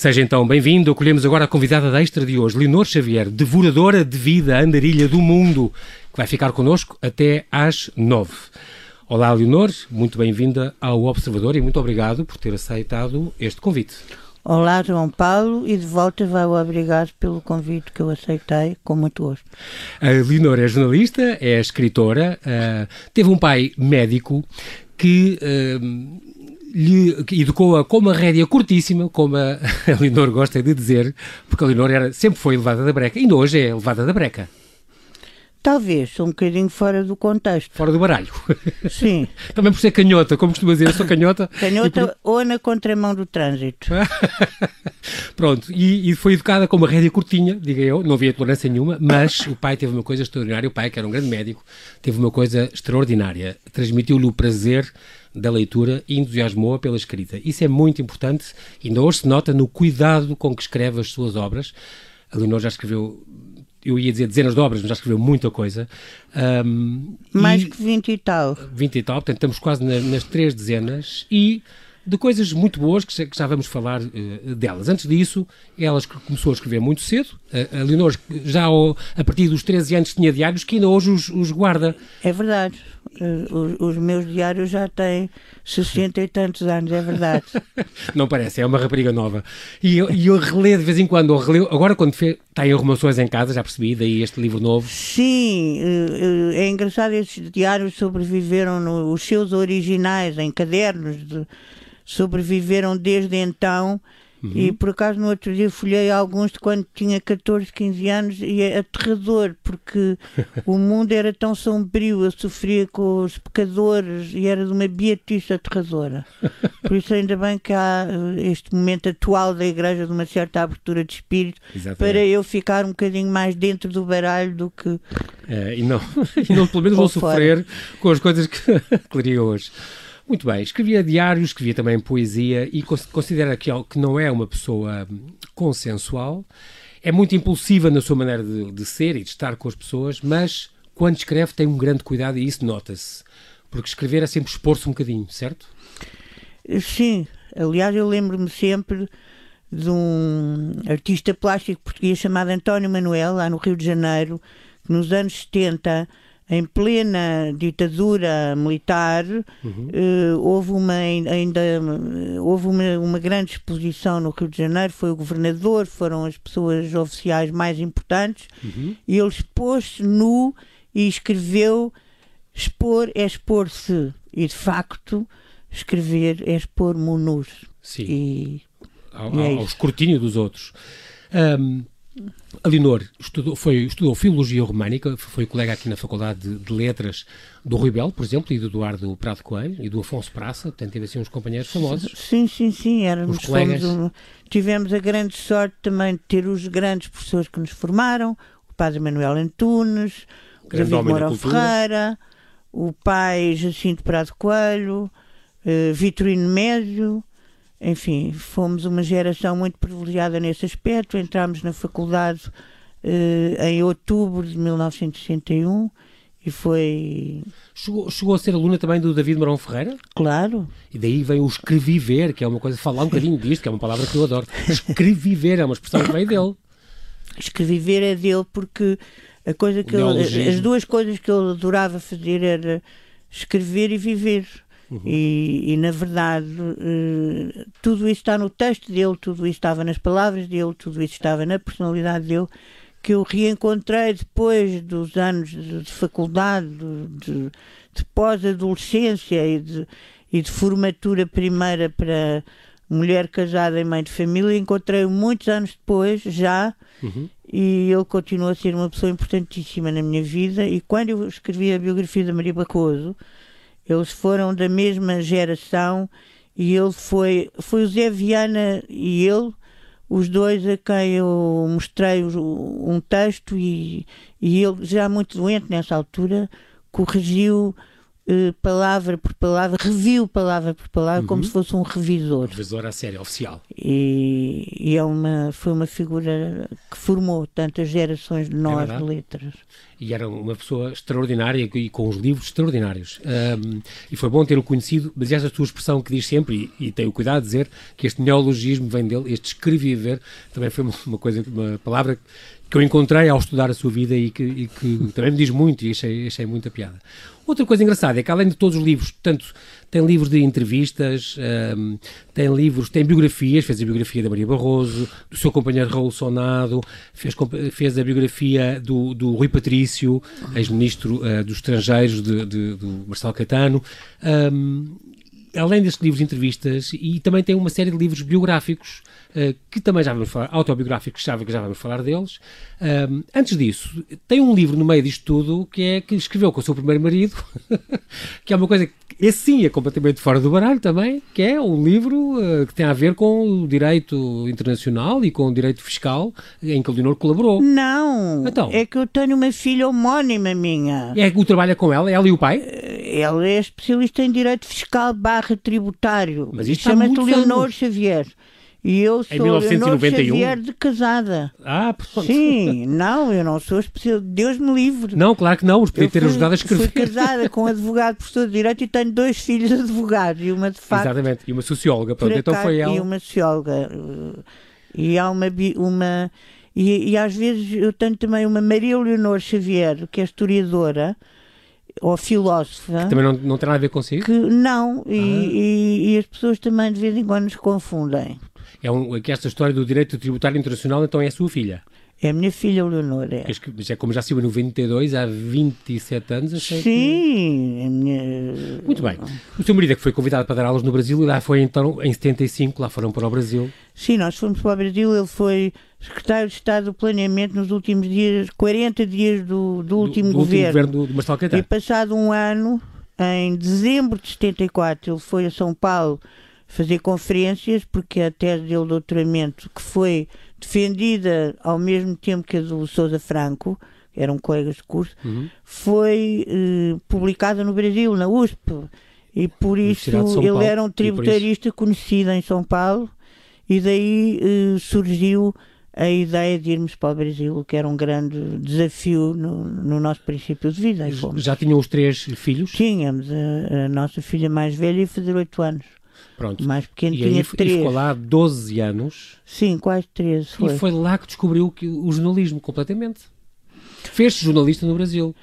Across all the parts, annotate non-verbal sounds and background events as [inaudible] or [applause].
Seja então bem-vindo. Acolhemos agora a convidada da extra de hoje, Leonor Xavier, devoradora de vida, andarilha do mundo, que vai ficar connosco até às nove. Olá, Leonor, muito bem-vinda ao Observador e muito obrigado por ter aceitado este convite. Olá, João Paulo, e de volta vai o obrigado pelo convite que eu aceitei com muito gosto. A Leonor é jornalista, é escritora, uh, teve um pai médico que. Uh, lhe educou-a com uma rédea curtíssima, como a, [laughs] a Leonor gosta de dizer, porque a Leonor era, sempre foi levada da breca, ainda hoje é levada da breca. Talvez, um bocadinho fora do contexto. Fora do baralho. Sim. [laughs] Também por ser canhota, como costuma dizer, eu sou canhota. Canhota por... ou na contramão do trânsito. [laughs] Pronto, e, e, foi educada com uma rédea curtinha, diga eu, não havia tolerância nenhuma, mas o pai teve uma coisa extraordinária, o pai, que era um grande médico, teve uma coisa extraordinária. Transmitiu-lhe o prazer da leitura e entusiasmou-a pela escrita. Isso é muito importante, ainda hoje se nota no cuidado com que escreve as suas obras. A Leonor já escreveu eu ia dizer dezenas de obras, mas já escreveu muita coisa. Um, Mais e, que 20 e tal. 20 e tal, portanto estamos quase nas, nas três dezenas e de coisas muito boas que já, que já vamos falar uh, delas. Antes disso, ela começou a escrever muito cedo. Uh, a Leonor já ao, a partir dos 13 anos tinha diários que ainda hoje os, os guarda. É verdade. Uh, os, os, meus diários já têm 60 e tantos anos, é verdade. [laughs] Não parece, é uma rapariga nova. E eu, eu releio de vez em quando, releu, agora quando fez, tem arrumações em casa, já percebi, daí este livro novo. Sim, é engraçado, esses diários sobreviveram nos seus originais, em cadernos de sobreviveram desde então. Uhum. E por acaso no outro dia folhei alguns de quando tinha 14, 15 anos e é aterrador porque [laughs] o mundo era tão sombrio, eu sofria com os pecadores e era de uma beatice aterradora. [laughs] Por isso ainda bem que há eh, este momento atual da igreja de uma certa abertura de espírito Exatamente. para eu ficar um bocadinho mais dentro do baralho do que é, e não, [laughs] e não pelo menos vou sofrer com as coisas que, leria hoje. Muito bem, escrevia diários, escrevia também poesia e considera que, que não é uma pessoa hum, consensual, é muito impulsiva na sua maneira de, de ser e de estar com as pessoas, mas quando escreve tem um grande cuidado e isso nota-se, porque escrever é sempre expor-se um bocadinho, certo? Sim, aliás eu lembro-me sempre de um artista plástico português chamado António Manuel, lá no Rio de Janeiro, que nos anos 70 em plena ditadura militar, uhum. uh, houve uma ainda houve uma, uma, grande exposição no Rio de Janeiro, foi o governador, foram as pessoas oficiais mais importantes, uhum. e ele expôs-se nu e escreveu expor é expor-se, e de facto escrever é expor-me nus. Sim. E, ao, e é ao escrutínio dos outros. Um, a Leonor estudou, foi, estudou Filologia Românica, foi colega aqui na Faculdade de, de, Letras do Rui Belo, por exemplo, e do Eduardo Prado Coelho e do Afonso Praça, portanto teve assim uns companheiros famosos. Sim, sim, sim, éramos colegas. Um, tivemos a grande sorte também de ter os grandes professores que nos formaram, o padre Manuel Antunes, o David Moura Ferreira, o pai Jacinto Prado Coelho, uh, Vitorino Médio, enfim, fomos uma geração muito privilegiada nesse aspecto. Entramos na faculdade eh, em outubro de 1961 e foi. Chegou, chegou a ser aluna também do David Marão Ferreira? Claro. E daí vem o escreviver, que é uma coisa, falar um bocadinho disto, que é uma palavra que eu adoro. Escreviver é uma expressão que veio dele. Escreviver é dele porque a coisa que ele, as duas coisas que ele adorava fazer era escrever e viver. Uhum. E, e, na verdade, uh, tudo isso está no texto dele, tudo isso estava nas palavras dele, tudo isso estava na personalidade dele, que eu reencontrei depois dos anos de, de faculdade, de, de pós-adolescência e de, e de formatura primeira para mulher casada e mãe de família. Encontrei-o muitos anos depois, já, uhum. e ele continua a ser uma pessoa importantíssima na minha vida. E quando eu escrevi a biografia da Maria Bacoso, eles foram da mesma geração e ele foi, foi o Zé Viana e ele, os dois a quem eu mostrei um texto e, e ele, já muito doente nessa altura, corrigiu uh, palavra por palavra, reviu palavra por palavra, uhum. como se fosse um revisor. Revisor à série, oficial. E, e, é uma, foi uma figura que formou tantas gerações de nós é de letras. E era uma pessoa extraordinária e com os livros extraordinários. Um, e foi bom ter-o conhecido, mas essa tua expressão que diz sempre, e, e tenho cuidado de dizer, que este neologismo vem dele, este escrever, também foi uma, uma coisa, uma palavra que eu encontrei ao estudar a sua vida e que, e que também me diz muito e achei, achei muita piada. Outra coisa engraçada é que além de todos os livros, tanto tem livros de entrevistas, um, tem livros, tem biografias, fez a biografia da Maria Barroso, do seu companheiro Raul Sonado, fez, fez a biografia do, do Rui Patrício, ex-ministro uh, dos estrangeiros de, de, do Marcelo Caetano, um, além destes livros de entrevistas, e também tem uma série de livros biográficos que também já vamos falar, autobiográficos, já, já vamos falar deles. Um, antes disso, tem um livro no meio disto tudo que é que escreveu com o seu primeiro marido, [laughs] que é uma coisa que esse sim é completamente fora do baralho também, que é um livro uh, que tem a ver com o direito internacional e com o direito fiscal em que o Leonor colaborou. Não, então, é que eu tenho uma filha homónima minha. É que o trabalha com ela, ela e o pai? Eh, ela é especialista em direito fiscal barra tributário. Mas isto chama-se Leonor Xavier. E eu sou em 1991? Xavier de casada. Ah, pronto. Sim, não, eu não sou especial. Deus me livre. Não, claro que não, os podia ter ajudado a escrever. Fui casada com um advogado professor de Direito e tenho dois filhos advogados e uma de facto. Exatamente, e uma socióloga, pronto, então foi ela. E uma socióloga. E há uma. uma e, e às vezes eu tenho também uma Maria Leonor Xavier, que é historiadora ou filósofa. Que também não, não tem nada a ver consigo? Que, não, e, ah. e, e, as pessoas também de vez em quando nos confundem é um, que esta história do direito tributário internacional então é a sua filha. É a minha filha Leonor. É. Mas é como já saiu em 92, há 27 anos, achei Sim, que... minha... Muito bem. O seu marido é que foi convidado para dar aulas no Brasil e lá foi então em 75, lá foram para o Brasil. Sim, nós fomos para o Brasil, ele foi secretário de Estado do Planeamento nos últimos dias, 40 dias do, do último do, do governo. Último governo do, do Marcelo Caetano. E passado um ano, em dezembro de 74, ele foi a São Paulo fazer conferências, porque a tese dele de doutoramento, que foi defendida ao mesmo tempo que a do Sousa Franco, eram colegas de curso, uhum. foi eh, publicada no Brasil, na USP. E por isso ele era um tributarista conhecido em São Paulo, e daí eh, surgiu a ideia de irmos para o Brasil, que era um grande desafio no, no nosso princípio de vida. Já tinham os três filhos? Tínhamos. A, a nossa filha mais velha ia fazer oito anos. Pronto. mais pequeno, e tinha aí, 3. E ficou lá 12 anos. Sim, quase 13. Foi. E foi lá que descobriu que, o jornalismo completamente. Fez-se jornalista no Brasil.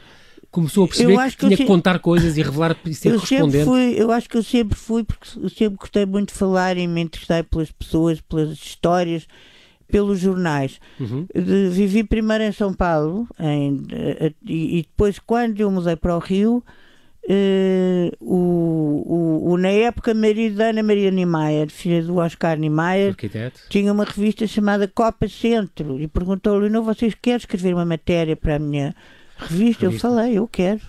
Começou a perceber que, que tinha que contar coisas e revelar e ser eu correspondente. Fui, eu acho que eu sempre fui, porque eu sempre gostei muito de falar e me interessei pelas pessoas, pelas histórias, pelos jornais. Uhum. De, vivi primeiro em São Paulo em, e, e depois, quando eu mudei para o Rio, Uh, o, o, na época, marido da Ana Maria Niemeyer, filha do Oscar Niemeyer, Arquiteto. tinha uma revista chamada Copa Centro e perguntou-lhe: não, vocês querem escrever uma matéria para a minha revista? revista. Eu falei: eu quero.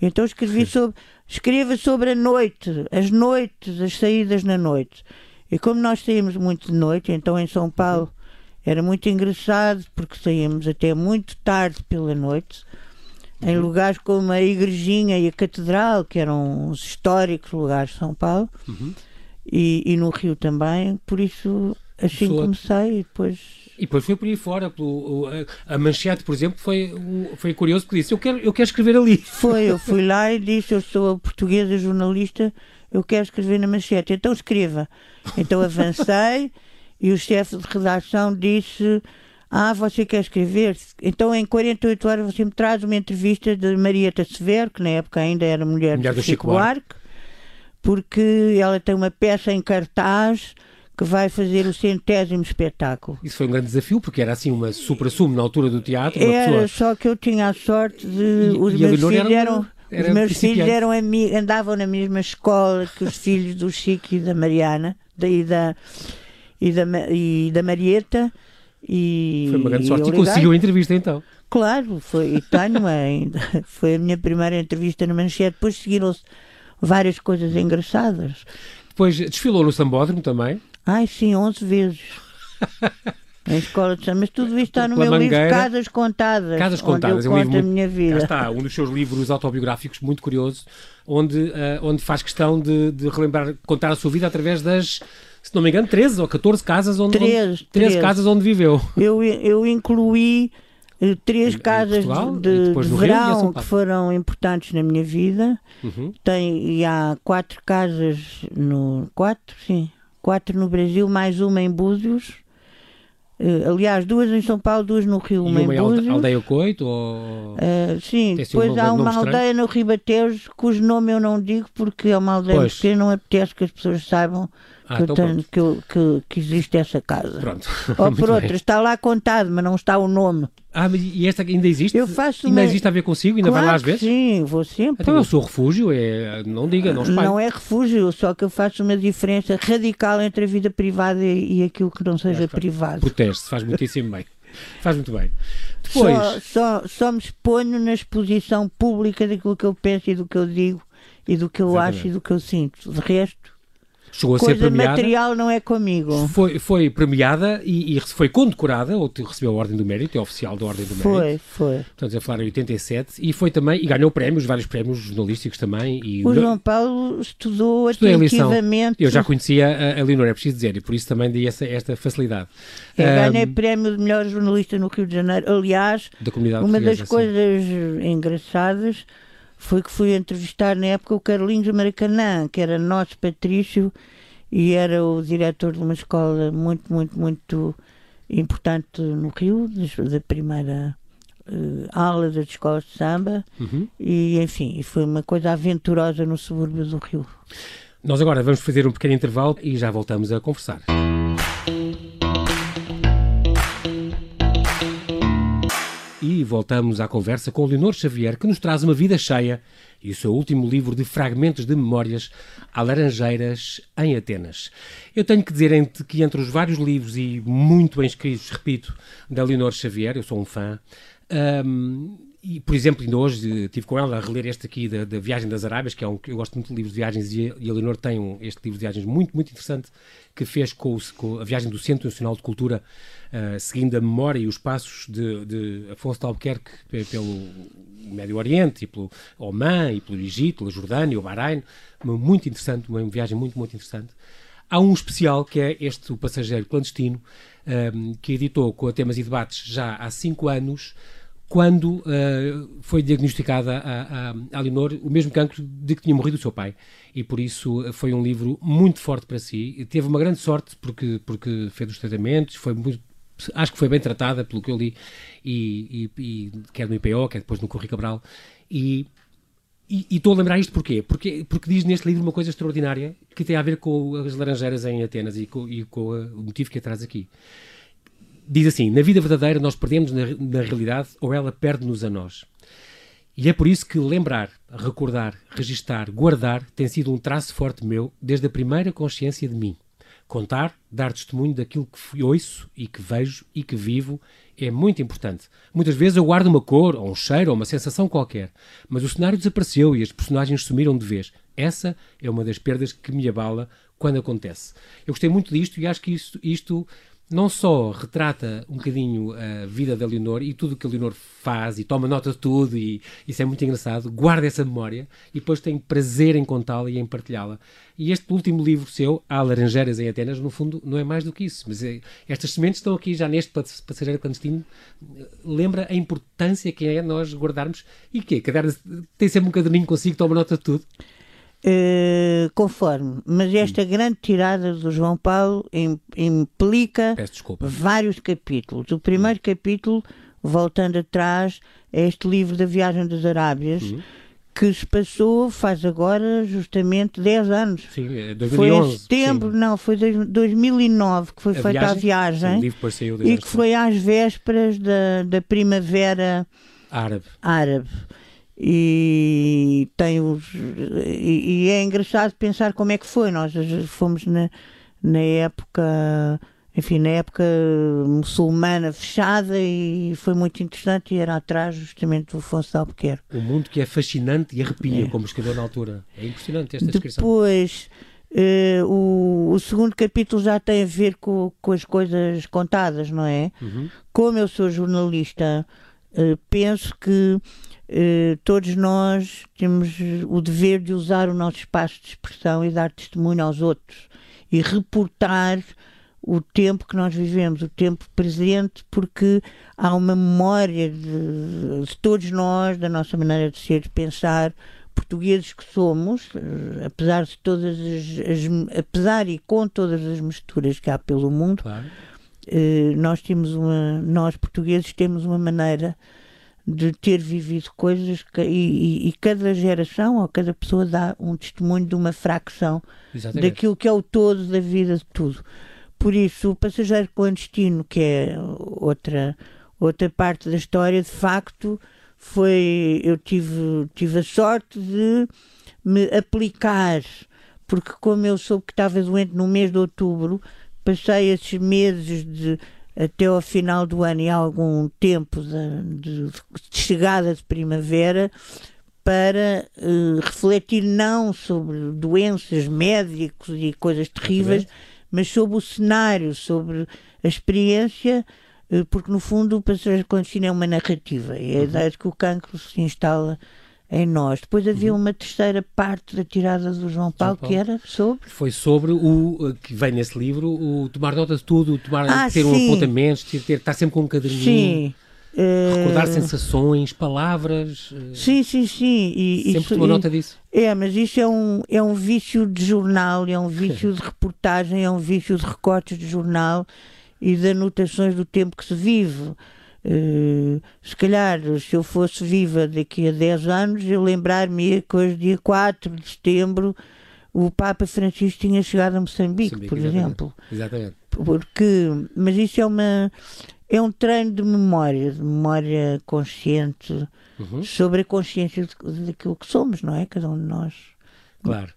Então escrevi sobre, escreva sobre a noite, as noites, as saídas na noite. E como nós saímos muito de noite, então em São Paulo era muito engraçado porque saímos até muito tarde pela noite em lugares como a Igrejinha e a Catedral, que eram os históricos lugares de São Paulo, uhum. e, e, no Rio também, por isso assim Sou... comecei e depois... E depois foi por aí fora, pelo, a Manchete, por exemplo, foi, foi curioso porque disse, eu quero, eu quero escrever ali. Foi, eu fui lá e [laughs] disse, eu sou portuguesa jornalista, eu quero escrever na Manchete, então escreva. Então avancei e o chefe de redação disse ah, você quer escrever? Então, em 48 horas, você me traz uma entrevista de Marieta Severo, que na época ainda era mulher, mulher do Chico, Chico Buarque, porque ela tem uma peça em cartaz que vai fazer o centésimo espetáculo. Isso foi um grande desafio, porque era assim uma supra-sumo na altura do teatro. Era, pessoa... só que eu tinha a sorte de. E, os meus filhos eram. Era os meus filhos eram andavam na mesma escola que os filhos do Chico e da Mariana e da, e da, e da Marieta e, foi uma grande sorte e, conseguiu a entrevista então. Claro, foi, e tenho [laughs] ainda. Foi a minha primeira entrevista no Manchete. Depois seguiram-se várias coisas engraçadas. Depois desfilou no Sambódromo também? Ai, sim, 11 vezes. [laughs] Em escola de samba, mas tudo isto está no meu livro Casas Contadas. Casas Contadas, é um livro. Muito... minha vida. Está, um dos seus livros autobiográficos, muito curioso, onde, uh, onde faz questão de, de relembrar, contar a sua vida através das se não me engano, 13 ou 14 casas onde, 13, onde, 13, 13. casas onde viveu. Eu, eu incluí eh, três casas Portugal, de, de verão que foram importantes na minha vida. Uhum. Tem, e há quatro casas no. Quatro, sim. Quatro no Brasil, mais uma em Búzios. Uh, aliás, duas em São Paulo, duas no Rio, e uma, uma em Búzios. aldeia Coito? Ou... Uh, sim, depois há uma aldeia no Ribateus cujo nome eu não digo porque é uma aldeia pois. pequena, não apetece que as pessoas saibam ah, que, então tenho, que, que, que, existe essa casa. Pronto. [laughs] Ou por outra, está lá contado, mas não está o nome. Ah, e esta ainda existe? Eu faço ainda uma... existe a ver consigo? Ainda claro vai lá às vezes? Sim, vou sempre. Então é o seu refúgio, é... não diga, não espalhe. Não é refúgio, só que eu faço uma diferença radical entre a vida privada e aquilo que não seja privado. Proteste, faz muitíssimo bem. [laughs] Faz muito bem. Depois... Só, só, só me exponho na exposição pública daquilo que eu penso e do que eu digo e do que eu Exatamente. acho e do que eu sinto. De resto, chegou a Coisa ser premiada. material não é comigo. Foi, foi premiada e, e, foi condecorada, ou recebeu a Ordem do Mérito, é oficial da Ordem do Mérito. Foi, foi. Estamos a falar em 87, e foi também, e ganhou prémios, vários prémios jornalísticos também. E o João Paulo estudou atentivamente. Eu já conhecia a, a Leonor, é preciso dizer, e por isso também dei essa, esta facilidade. Eu um, ganhei prémio de melhor jornalista no Rio de Janeiro. Aliás, da uma das coisas engraçadas foi que fui entrevistar na época o Carlinhos Maracanã, que era nosso Patrício e era o diretor de uma escola muito, muito, muito importante no Rio, da primeira uh, aula das escolas de samba, uhum. e enfim, foi uma coisa aventurosa no subúrbio do Rio. Nós agora vamos fazer um pequeno intervalo e já voltamos a conversar. E voltamos à conversa com Leonor Xavier, que nos traz uma vida cheia e o seu último livro de fragmentos de memórias a Laranjeiras em Atenas. Eu tenho que dizer que entre os vários livros e muito bem escritos, repito, da Leonor Xavier, eu sou um fã, um, e, por exemplo, ainda hoje estive com ela a reler este aqui da, da Viagem das Arábias, que é um eu gosto muito de livros de viagens, e a, Leonor tem um, este livro de viagens muito, muito interessante, que fez com, o, com a viagem do Centro Nacional de Cultura, uh, seguindo a memória e os passos de, de Afonso de Albuquerque pelo Médio Oriente, e pelo Oman, e pelo Egito, pela Jordânia, o Bahrein. Muito interessante, uma viagem muito, muito interessante. Há um especial que é este, O Passageiro Clandestino, um, ehm, que editou com a Temas e Debates já há cinco anos, quando uh, foi diagnosticada a, a, a Leonor o mesmo cancro de que tinha morrido o seu pai. E por isso eh, foi um livro muito forte para si. E teve uma grande sorte porque, porque fez os tratamentos, foi muito, acho que foi bem tratada, pelo que eu li, e, e, e quer no IPO, quer depois no Correio Cabral. E, e, estou a lembrar isto porquê? Porque, porque diz neste livro uma coisa extraordinária que tem a ver com as laranjeiras em Atenas e com, e com o motivo que a traz aqui diz assim: na vida verdadeira nós perdemos na, na realidade ou ela perde-nos a nós. E é por isso que lembrar, recordar, registar, guardar tem sido um traço forte meu desde a primeira consciência de mim. Contar, dar testemunho daquilo que ouço e que vejo e que vivo é muito importante. Muitas vezes eu guardo uma cor, ou um cheiro, ou uma sensação qualquer, mas o cenário desapareceu e as personagens sumiram de vez. Essa é uma das perdas que me abala quando acontece. Eu gostei muito disto e acho que isto, isto não só retrata um bocadinho a vida da Leonor e tudo o que a Leonor faz e toma nota de tudo e isso é muito engraçado, guarda essa memória e depois tem prazer em contá-la e em partilhá-la. E este último livro seu, Há Laranjeiras em Atenas, no fundo não é mais do que isso, mas é, estas sementes estão aqui já neste passageiro clandestino, lembra a importância que é nós guardarmos e que Cada tem sempre um caderninho consigo, toma nota de tudo. Uh, conforme, mas esta grande tirada do João Paulo implica vários capítulos. O primeiro hum. capítulo, voltando atrás, é este livro da Viagem das Arábias. Hum. Que se passou faz agora justamente 10 anos. Sim, 2011. É foi em setembro, sim. não, foi 2009 que foi a feita viagem, a viagem. Sim, e que foi às vésperas da, da primavera árabe. árabe e tem os e, e, é engraçado pensar como é que foi nós fomos na, na época enfim na época muçulmana fechada e foi muito interessante e era atrás justamente do Afonso de Albuquerque um mundo que é fascinante e arrepia é. como escreveu na altura é impressionante esta descrição depois Uh, o, o, segundo capítulo já tem a ver com, com as coisas contadas, não é? Uhum. Como eu sou jornalista, uh, penso que uh, todos nós temos o dever de usar o nosso espaço de expressão e dar testemunho aos outros e reportar o tempo que nós vivemos, o tempo presente, porque há uma memória de, de todos nós, da nossa maneira de ser, de pensar, portugueses que somos, eh, apesar de todas as, as, apesar e com todas as misturas que há pelo mundo, claro. eh, nós temos uma, nós portugueses temos uma maneira de ter vivido coisas que, e, e, cada geração ou cada pessoa dá um testemunho de uma fracção Exatamente. daquilo que é o todo da vida de tudo. Por isso, o passageiro clandestino, que é outra outra parte da história, de facto, foi eu tive, tive a sorte de me aplicar, porque como eu soube que estava doente no mês de outubro, passei esses meses de até ao final do ano e algum tempo de, de, de chegada de primavera para uh, refletir não sobre doenças, médicos e coisas terríveis, mas sobre o cenário, sobre a experiência eh, porque no fundo o passageiro clandestino é uma narrativa, é a uhum. ideia de que o cancro se instala em nós. Depois havia uhum. uma terceira parte da tirada do João Paulo, João Paulo, que era sobre. Foi sobre o eh, que vem nesse livro, o tomar nota de tudo, tomar, ah, ter sim. um apontamento, ter, ter, estar sempre com um caderninho. Sim. Recordar uh... sensações, palavras. Sim, sim, sim. E, sempre isso, tomou nota disso. É, mas isso é um, é um vício de jornal, é um [laughs] vício de reportagem, é um vício de recortes de jornal e de anotações do tempo que se vive. Uh, se calhar, se eu fosse viva daqui a 10 anos, eu lembrar-me que hoje, dia 4 de setembro, o Papa Francisco tinha chegado a Moçambique, Moçambique por exatamente. exemplo. Exatamente. Porque, mas isso é uma é um treino de memória, de memória consciente uhum. sobre a consciência daquilo que somos, não é? Cada um de nós. Claro.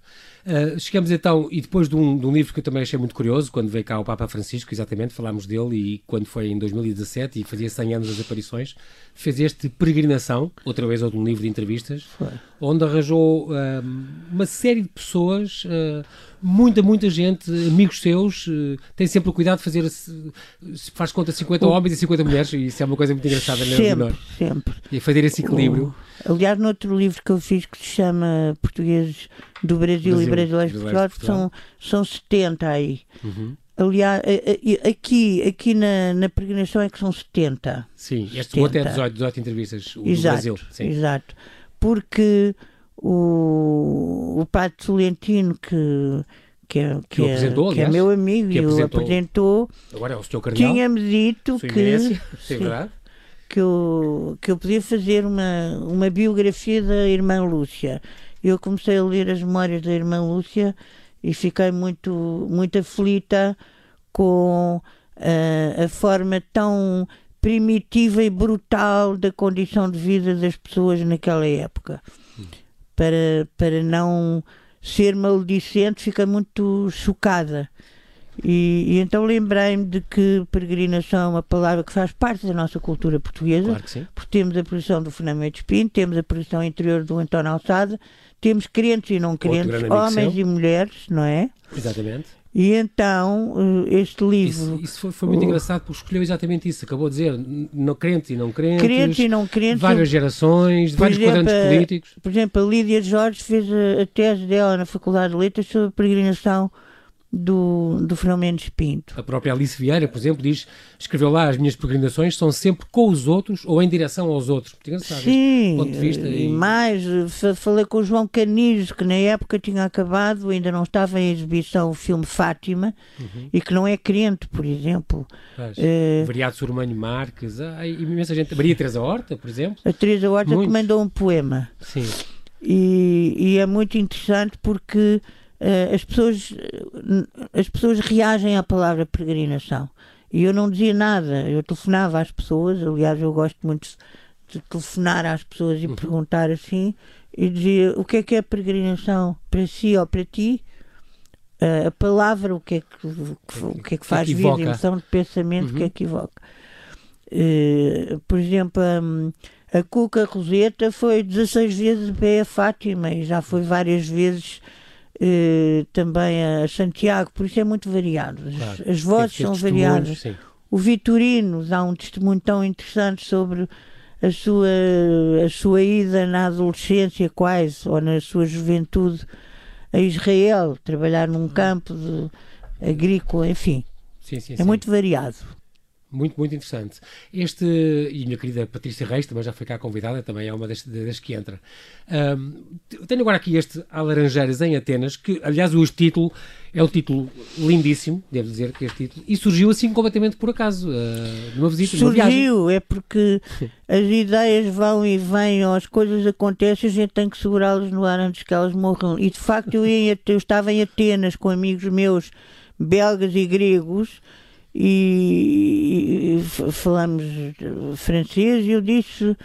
Uh, chegamos então, e depois de um, de um, livro que eu também achei muito curioso, quando veio cá o Papa Francisco, exatamente, falámos dele, e quando foi em 2017, e fazia 100 anos das aparições, fez este Peregrinação, outra vez outro livro de entrevistas, foi. onde arranjou uh, uma série de pessoas, uh, muita, muita gente, amigos seus, tem sempre o cuidado de fazer, se, faz conta 50 o... homens e 50 mulheres, e isso é uma coisa muito engraçada, não é? Sempre, sempre. E fazer esse equilíbrio. O... Aliás, no outro livro que eu fiz que se chama Portugueses do Brasil, Brasil e Brasileiros de Portugal, são, são 70 aí. Uhum. Aliás, aqui, aqui na, na peregrinação é que são 70. Sim, este 70. até 18, 18 entrevistas, o exato, Brasil. Sim. Exato. Porque o, o Padre Solentino, que, que, é, que, que, é, que é meu amigo e o apresentou, agora é o Sr. Cardeal, tinha-me dito que, [laughs] sim, que, eu, que eu podia fazer uma, uma biografia da irmã Lúcia. Eu comecei a ler as memórias da irmã Lúcia e fiquei muito, muito aflita com uh, a forma tão primitiva e brutal da condição de vida das pessoas naquela época. Para, para não ser maledicente, fiquei muito chocada. E, e então lembrei-me de que peregrinação é uma palavra que faz parte da nossa cultura portuguesa, claro porque temos a produção do Fernando Espinho, temos a produção interior do António Alçada, temos crentes e não crentes, homens seu. e mulheres, não é? Exatamente. E então, eh, este livro. Isso, isso foi, foi, muito engraçado porque escolheu exatamente isso. Acabou de dizer não crentes e não crentes. Crentes e não. Várias gerações, vários exemplo, quadrantes políticos. Por exemplo, a Lídia Jorge fez a, a tese dela na Faculdade de Letras sobre a peregrinação do, do Fernando Pinto. A própria Alice Vieira, por exemplo, diz, escreveu lá, as minhas peregrinações são sempre com os outros ou em direção aos outros. Sim, ponto de vista e, e mais, falei com o João Canizo, que na época tinha acabado, ainda não estava em exibição o filme Fátima, uhum. e que não é crente, por exemplo. Mas, uh, Variado Surmanho Marques, há imensa gente. Maria Teresa Horta, por exemplo. A Teresa Horta Muitos. que mandou um poema. Sim. E, e é muito interessante porque as, pessoas, as pessoas reagem à palavra peregrinação. E eu não dizia nada, eu telefonava às pessoas, aliás, eu gosto muito de telefonar às pessoas e uhum. perguntar assim, e dizia o que é que é peregrinação para si ou para ti? Uh, a palavra, o que é que, o que, é que faz vida, emoção de pensamento, uhum. que que evoca. Uh, por exemplo, um, a Cuca Roseta foi 16 vezes a Fátima e já foi várias vezes uh, também a Santiago, por isso é muito variado. As, claro. as vozes são variadas. Sim. O Vitorino dá um testemunho tão interessante sobre a sua, a sua ida na adolescência, quase, ou na sua juventude, a Israel, trabalhar num campo de, agrícola, enfim. Sim, sim, é muito variado. Muito, muito interessante. Este, e a minha querida Patrícia Reis também já foi cá convidada, também é uma das, das que entra. Um, tenho agora aqui este A Laranjeiras em Atenas, que aliás o título é um título lindíssimo, devo dizer que este título, e surgiu assim completamente por acaso, uh, numa visita, Surgiu, é porque as ideias vão e vêm, as coisas acontecem, a gente tem que segurá-las no ar antes que elas morram. E de facto eu, ia, eu estava em Atenas com amigos meus belgas e gregos e, e falamos francês e eu disse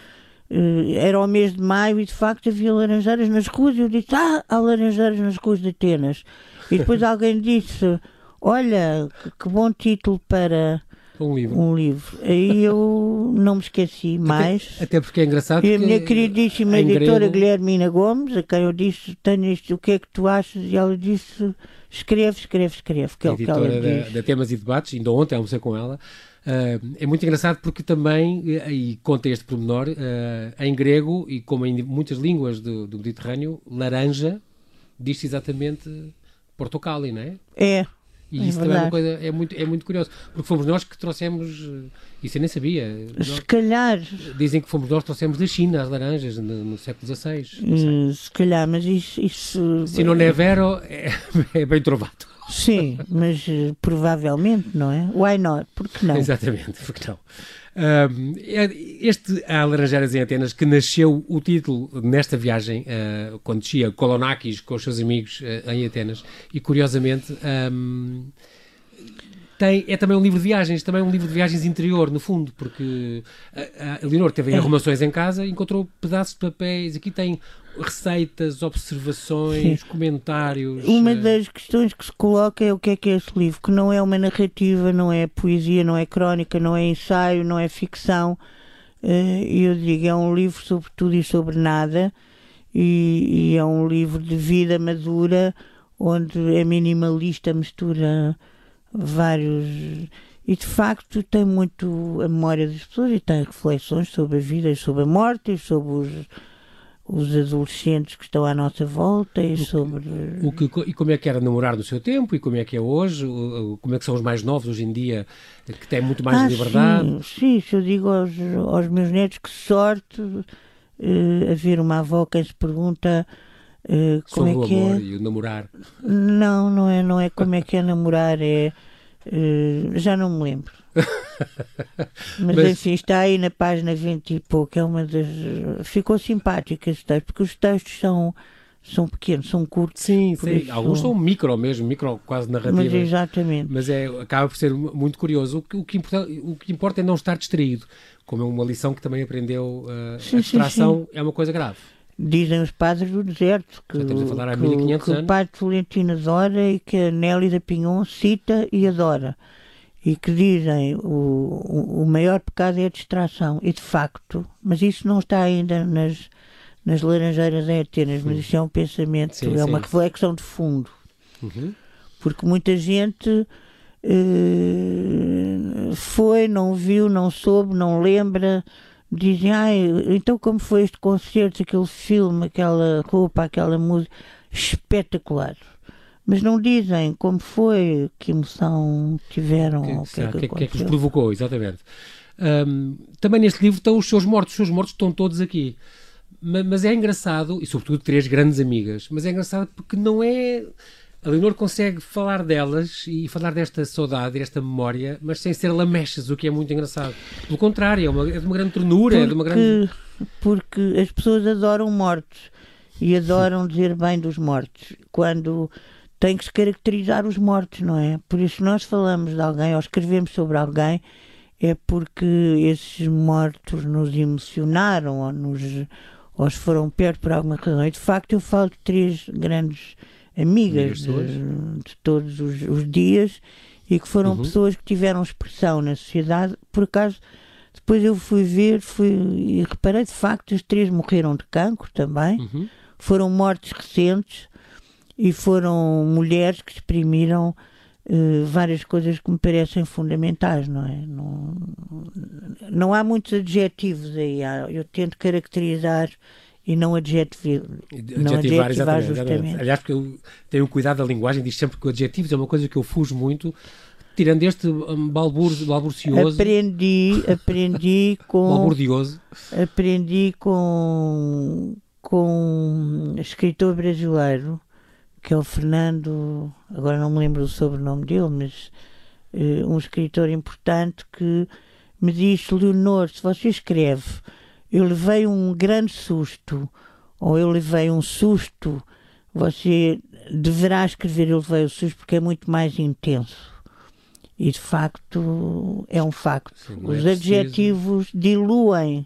eh, era o mês de maio e de facto havia laranjeiras nas ruas e eu disse, ah, há laranjeiras nas ruas de Atenas e depois alguém disse olha, que bom título para um livro. Um livro. Aí eu não me esqueci mais. Até, até porque é engraçado. E a minha queridíssima editora grego... Guilhermina Gomes, a quem eu disse: Tenho isto, o que é que tu achas? E ela disse: Escreve, escreve, escreve. Que é o que ela da, da Temas e Debates, ainda ontem almocei com ela. Uh, é muito engraçado porque também, e conta este pormenor, uh, em grego e como em muitas línguas do, do Mediterrâneo, laranja diz-se exatamente portocali, não é? É, e é isso também é uma coisa, é muito, é muito curioso, porque fomos nós que trouxemos, eh, isso eu nem sabia. Se calhar. Dizem que fomos nós que trouxemos da China as laranjas no, no século XVI. Uh, se calhar, mas isso. isso Se não é vero, [laughs] é, é bem trovado. Sim, mas uh, provavelmente, não é? Why not? Porque não? Exatamente, porque não. Uh, este A Laranjeiras em Atenas, que nasceu o título nesta viagem, uh, quando descia Kolonakis com os seus amigos uh, em Atenas, e curiosamente um, tem, é também um livro de viagens, também um livro de viagens interior, no fundo, porque a, a Leonor teve é. arrumações em casa, encontrou pedaços de papéis, aqui tem receitas, observações, Sim. comentários. Uma eh, das questões que se coloca é o que é que é esse livro, que não é uma narrativa, não é poesia, não é crónica, não é ensaio, não é ficção. Eh, eu digo, é um livro sobre tudo e sobre nada, e, e é um livro de vida madura, onde é minimalista, mistura vários. E de facto tem muito a memória das pessoas e tem reflexões sobre a vida e sobre a morte e sobre os os adolescentes que estão à nossa volta e sobre. O que, e como é que era namorar no seu tempo e como é que é hoje? Como é que são os mais novos hoje em dia que têm muito mais ah, liberdade? Sim, sim, se eu digo aos, aos meus netos que sorte uh, haver uma avó que se pergunta. Uh, como Sobre é que o amor é? e o namorar. Não, não é, não é como é que é namorar, é. Uh, já não me lembro. [laughs] Mas, Mas, enfim, está aí na página 20 e pouco. É uma das. Ficou simpática esse texto, porque os textos são, são pequenos, são curtos. Sim, sim. alguns são micro mesmo, micro quase narrativas. Mas exatamente. Mas é, acaba por ser muito curioso. O que, o que, importa, o que importa é não estar distraído, como é uma lição que também aprendeu. Uh, sim, a distração sim. é uma coisa grave. Dizem os padres do deserto que, que, que o padre Tolentino adora e que a Nélia da Pinhon cita e adora e que dizem o, o maior pecado é a distração. E de facto, mas isso não está ainda nas, nas laranjeiras em Atenas, mas isso é um pensamento, sim, é sim. uma reflexão de fundo. Uhum. Porque muita gente uh, foi, não viu, não soube, não lembra. Dizem, ah, então como foi este concerto, aquele filme, aquela roupa, aquela música espetacular mas não dizem como foi, que emoção tiveram, que, o que, é que, que, é que os provocou, exatamente. Um, também neste livro estão os seus mortos, os seus mortos estão todos aqui. Mas, mas, é engraçado, e sobretudo três grandes amigas, mas é engraçado porque não é. A Leonor consegue falar delas e falar desta saudade, desta memória, mas sem ser lamechas, o que é muito engraçado. Pelo contrário, é, uma, é de uma grande ternura, porque, é de uma grande. Porque as pessoas adoram mortos e adoram dizer bem dos mortos. Quando tem que se caracterizar os mortos, não é? Por isso nós falamos de alguém ou escrevemos sobre alguém é porque esses mortos nos emocionaram ou nos ou foram perto por alguma razão. E de facto eu falo de três grandes amigas de, de, todos os, os, dias e que foram uhum. pessoas que tiveram expressão na sociedade. Por acaso, depois eu fui ver fui, e reparei de facto as três morreram de cancro também. Uhum. Foram mortes recentes e foram mulheres que exprimiram uh, várias coisas que me parecem fundamentais, não é? Não, não há muitos adjetivos aí, eu tento caracterizar e não adjetivar, não adjetivar exatamente, justamente. Aliás, porque eu tenho cuidado da linguagem, diz sempre que adjetivos é uma coisa que eu fujo muito, tirando este um, balbur, balburcioso. Aprendi, aprendi [laughs] com. balburdioso. Aprendi com, com um escritor brasileiro, que é o Fernando, agora não me lembro o sobrenome dele, mas uh, um escritor importante que me disse: Leonor, se você escreve eu levei um grande susto, ou eu levei um susto, você deverá escrever eu levei o susto porque é muito mais intenso. E de facto é um facto. Sim, Os é adjetivos diluem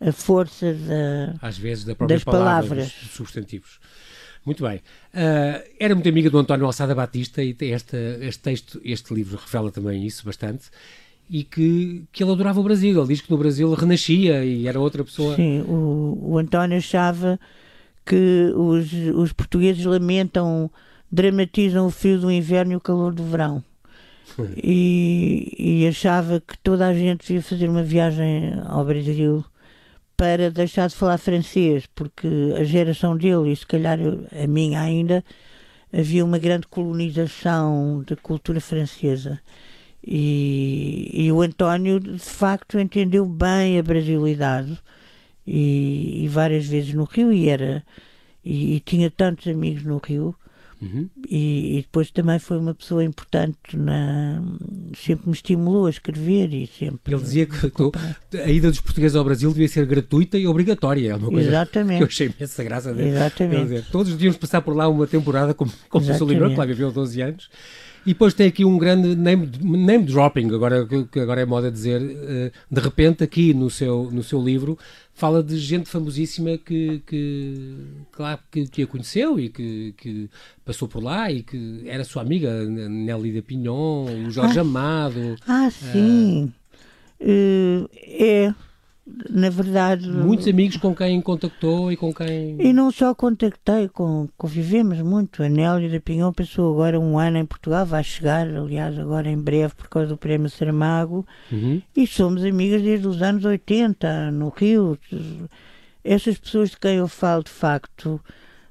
a força da, Às vezes da das palavra, palavras. Dos substantivos. Muito bem. Uh, era muito amiga do António Alçada Batista e este, este texto, este livro revela também isso bastante e que, que ele adorava o Brasil. Ele diz que no Brasil renascia e era outra pessoa. Sim, o, o António achava que os, os portugueses lamentam, dramatizam o frio do inverno e o calor do verão. [laughs] E, e, achava que toda a gente devia fazer uma viagem ao Brasil para deixar de falar francês, porque a geração dele, e se calhar a minha ainda, havia uma grande colonização da cultura francesa. E, e, o António, de facto, entendeu bem a brasilidade e, e várias vezes no Rio e era e, e tinha tantos amigos no Rio uhum. e, depois também foi uma pessoa importante na sempre me estimulou a escrever e sempre ele dizia que a ida dos portugueses ao Brasil devia ser gratuita e obrigatória é uma coisa Exatamente. que eu achei imensa graça dele. Exatamente. Dizer, todos devíamos passar por lá uma temporada como, como o Solimão, que lá viveu 12 anos e depois tem aqui um grande name, name dropping, agora, que agora é moda dizer, eh, de repente aqui no seu, no seu livro fala de gente famosíssima que, que claro, que, que a conheceu e que, que passou por lá e que era sua amiga, Nelly da Pinhon, o Jorge ah, Amado. Ah, sim. Uh, é, na verdade. Muitos amigos com quem contactou e com quem. E não só contactei, com, convivemos muito. A Nélia da Pinhão passou agora um ano em Portugal, vai chegar, aliás, agora em breve, por causa do Prémio Saramago. Uhum. E somos amigas desde os anos 80, no Rio. Essas pessoas de quem eu falo, de facto,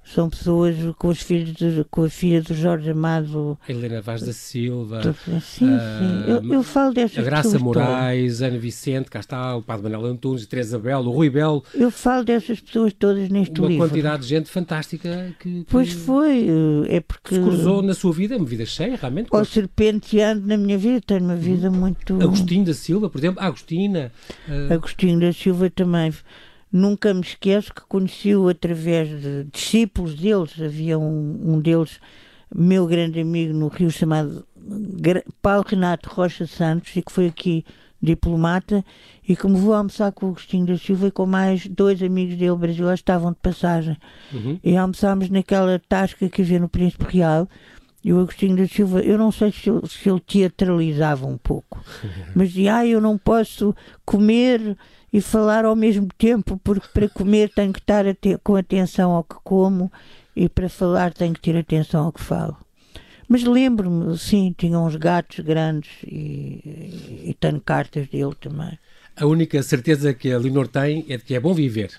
são pessoas com os filhos de, com a filha do Jorge Amado Helena Vaz da Silva sim, sim. Uh, eu, eu, falo destas a Graça Moraes, todas. Ana Vicente cá está, o Padre Manuel Antunes, Teresa Belo, o Rui Belo eu falo dessas pessoas todas neste uma livro uma quantidade de gente fantástica que, que, pois foi, é porque se cruzou na sua vida, uma vida cheia realmente ou serpenteando na minha vida, tenho uma vida hum. muito Agostinho da Silva, por exemplo, Agostina uh... Agostinho da Silva também Nunca me esqueço que conheci-o através de discípulos deles. Havia um, um deles, meu grande amigo no Rio, chamado Paulo Renato Rocha Santos, e que foi aqui diplomata, e que me vou almoçar com o Agostinho da Silva e com mais dois amigos dele brasileiros, estavam de passagem. Uhum. E almoçámos naquela tasca que havia no Príncipe Real. E o Agostinho da Silva, eu não sei se ele, se ele teatralizava um pouco, [laughs] mas dizia, ah, eu não posso comer e falar ao mesmo tempo, porque para comer tenho que estar com atenção ao que como e para falar tenho que ter atenção ao que falo. Mas lembro-me, sim, tinha uns gatos grandes e, e tenho cartas dele também. A única certeza que a Leonor tem é de que é bom viver.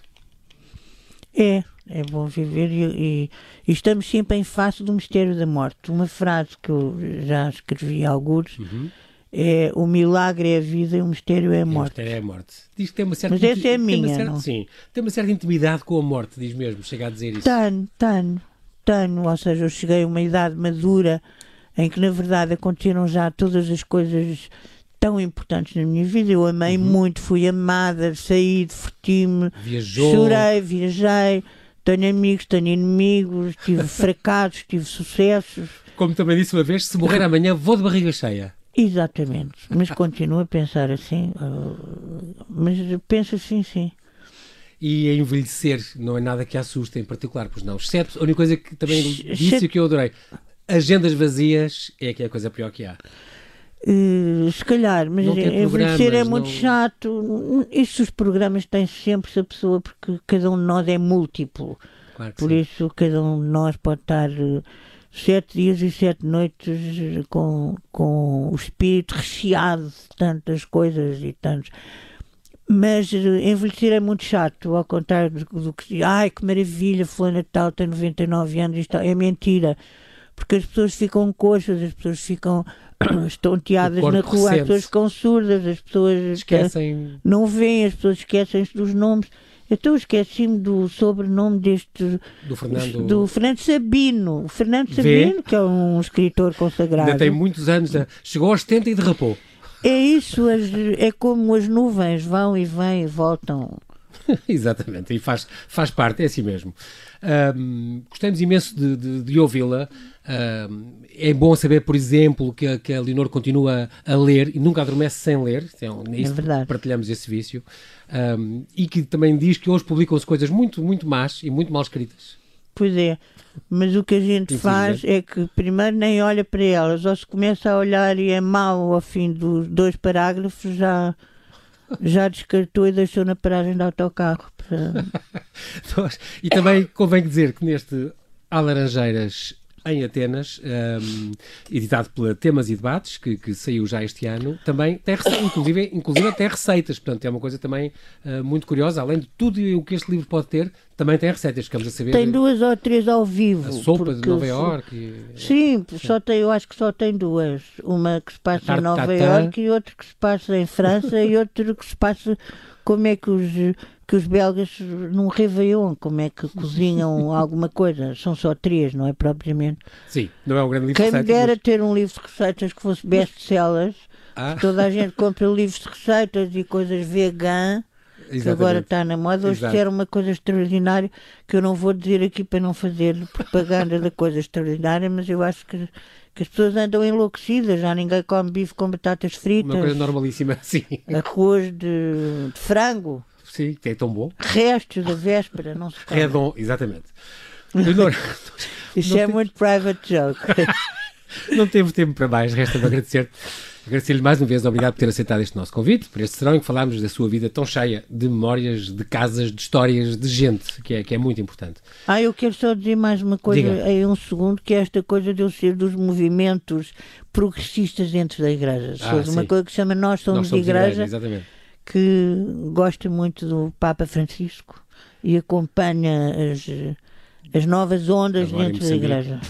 É, é bom viver e, e, e, estamos sempre em face do mistério da morte. Uma frase que eu já escrevi alguns. Uhum é o milagre é a vida e o mistério é a morte. O mistério é a morte. Diz que tem uma certa Mas essa é minha, certa, Sim, tem uma certa intimidade com a morte, diz mesmo, chega a dizer isso. Tenho, tenho, tenho, ou seja, eu cheguei a uma idade madura em que na verdade aconteceram já todas as coisas tão importantes na minha vida. Eu amei uhum. muito, fui amada, saí, diverti-me, chorei, viajei, tenho amigos, tenho inimigos, tive [laughs] fracassos, tive sucessos. Como também disse uma vez, se morrer [laughs] amanhã vou de barriga cheia. Exatamente, mas [laughs] continuo a pensar assim, uh, mas penso assim, sim. E a envelhecer não é nada que assuste em particular, pois não. Exceto, a única coisa que também disse e que eu adorei, agendas vazias é que é a coisa pior que há. Uh, se calhar, mas envelhecer é muito não... chato. Estes programas têm sempre essa pessoa, porque cada um de nós é múltiplo. Claro Por sim. isso, cada um de nós pode estar uh, sete dias e sete noites com, com o espírito recheado de tantas coisas e tantos. Mas uh, envelhecer é muito chato, ao contrário do, do que ai que maravilha, fulana tal tem 99 anos, isto é mentira porque as pessoas ficam coxas, as pessoas ficam [coughs] estonteadas na rua, as pessoas ficam surdas, as pessoas esquecem. não veem, as pessoas esquecem-se dos nomes. Então esqueci-me do sobrenome deste do Fernando, do Fernando Sabino. O Fernando Sabino, que é um escritor consagrado. Ainda tem muitos anos, chegou aos 70 e derrapou. É isso, as, é como as nuvens vão e vêm e voltam. [laughs] Exatamente, e faz, faz parte, é assim mesmo. Um, gostamos imenso de, de, de ouvi-la. Um, é bom saber, por exemplo, que a, que a Leonor continua a ler e nunca adormece sem ler. Então, é verdade. Partilhamos esse vício. Um, e que também diz que hoje publicam-se coisas muito, muito más e muito mal escritas. Pois é, mas o que a gente faz é que primeiro nem olha para elas, ou se começa a olhar e é mau ao fim dos dois parágrafos, já já descartou e deixou na paragem de autocarro. Para... [laughs] e também convém dizer que neste Há Laranjeiras em Atenas, um, editado pela Temas e Debates, que, que, saiu já este ano, também tem, inclusive, inclusive até receitas, portanto é uma coisa também uh, muito curiosa, além de tudo o que este livro pode ter, também tem receitas, ficamos a saber. Tem duas ou três ao vivo. A sopa de Nova Iorque. Sim, só tem, eu acho que só tem duas. Uma que se passa em Nova Iorque e outra que se passa em França e outra que se passa como é que os, que os belgas num Réveillon, como é que cozinham [laughs] alguma coisa. São só três, não é propriamente? Sim, não é um grande livro Quem de receitas. Quem me dera mas... ter um livro de receitas que fosse best-sellers, [laughs] ah. toda a gente compra livros de receitas e coisas vegan, que agora está na moda. Hoje era uma coisa extraordinária que eu não vou dizer aqui para não fazer propaganda da coisa extraordinária, mas eu acho que que as pessoas andam enlouquecidas, já ninguém come bife com batatas fritas. Uma coisa normalíssima, [laughs] sim. Arroz de, de frango. Sim, que é tão bom. Restos da véspera, não se. [laughs] É bom, exatamente. Isso é muito private joke. [laughs] não teve tempo para mais, resta-me agradecer Agradecer-lhe mais uma vez, obrigado por ter aceitado este nosso convite, por este serão em que falámos da sua vida tão cheia de memórias, de casas, de histórias, de gente, que é, que é muito importante. Ah, eu quero só dizer mais uma coisa Diga. em um segundo, que é esta coisa de eu ser dos movimentos progressistas dentro da igreja. Ah, uma sim. coisa que se chama Nós Somos, Nós somos igreja, exatamente. Que gosta muito do Papa Francisco e acompanha as, as novas ondas Agora dentro da igreja.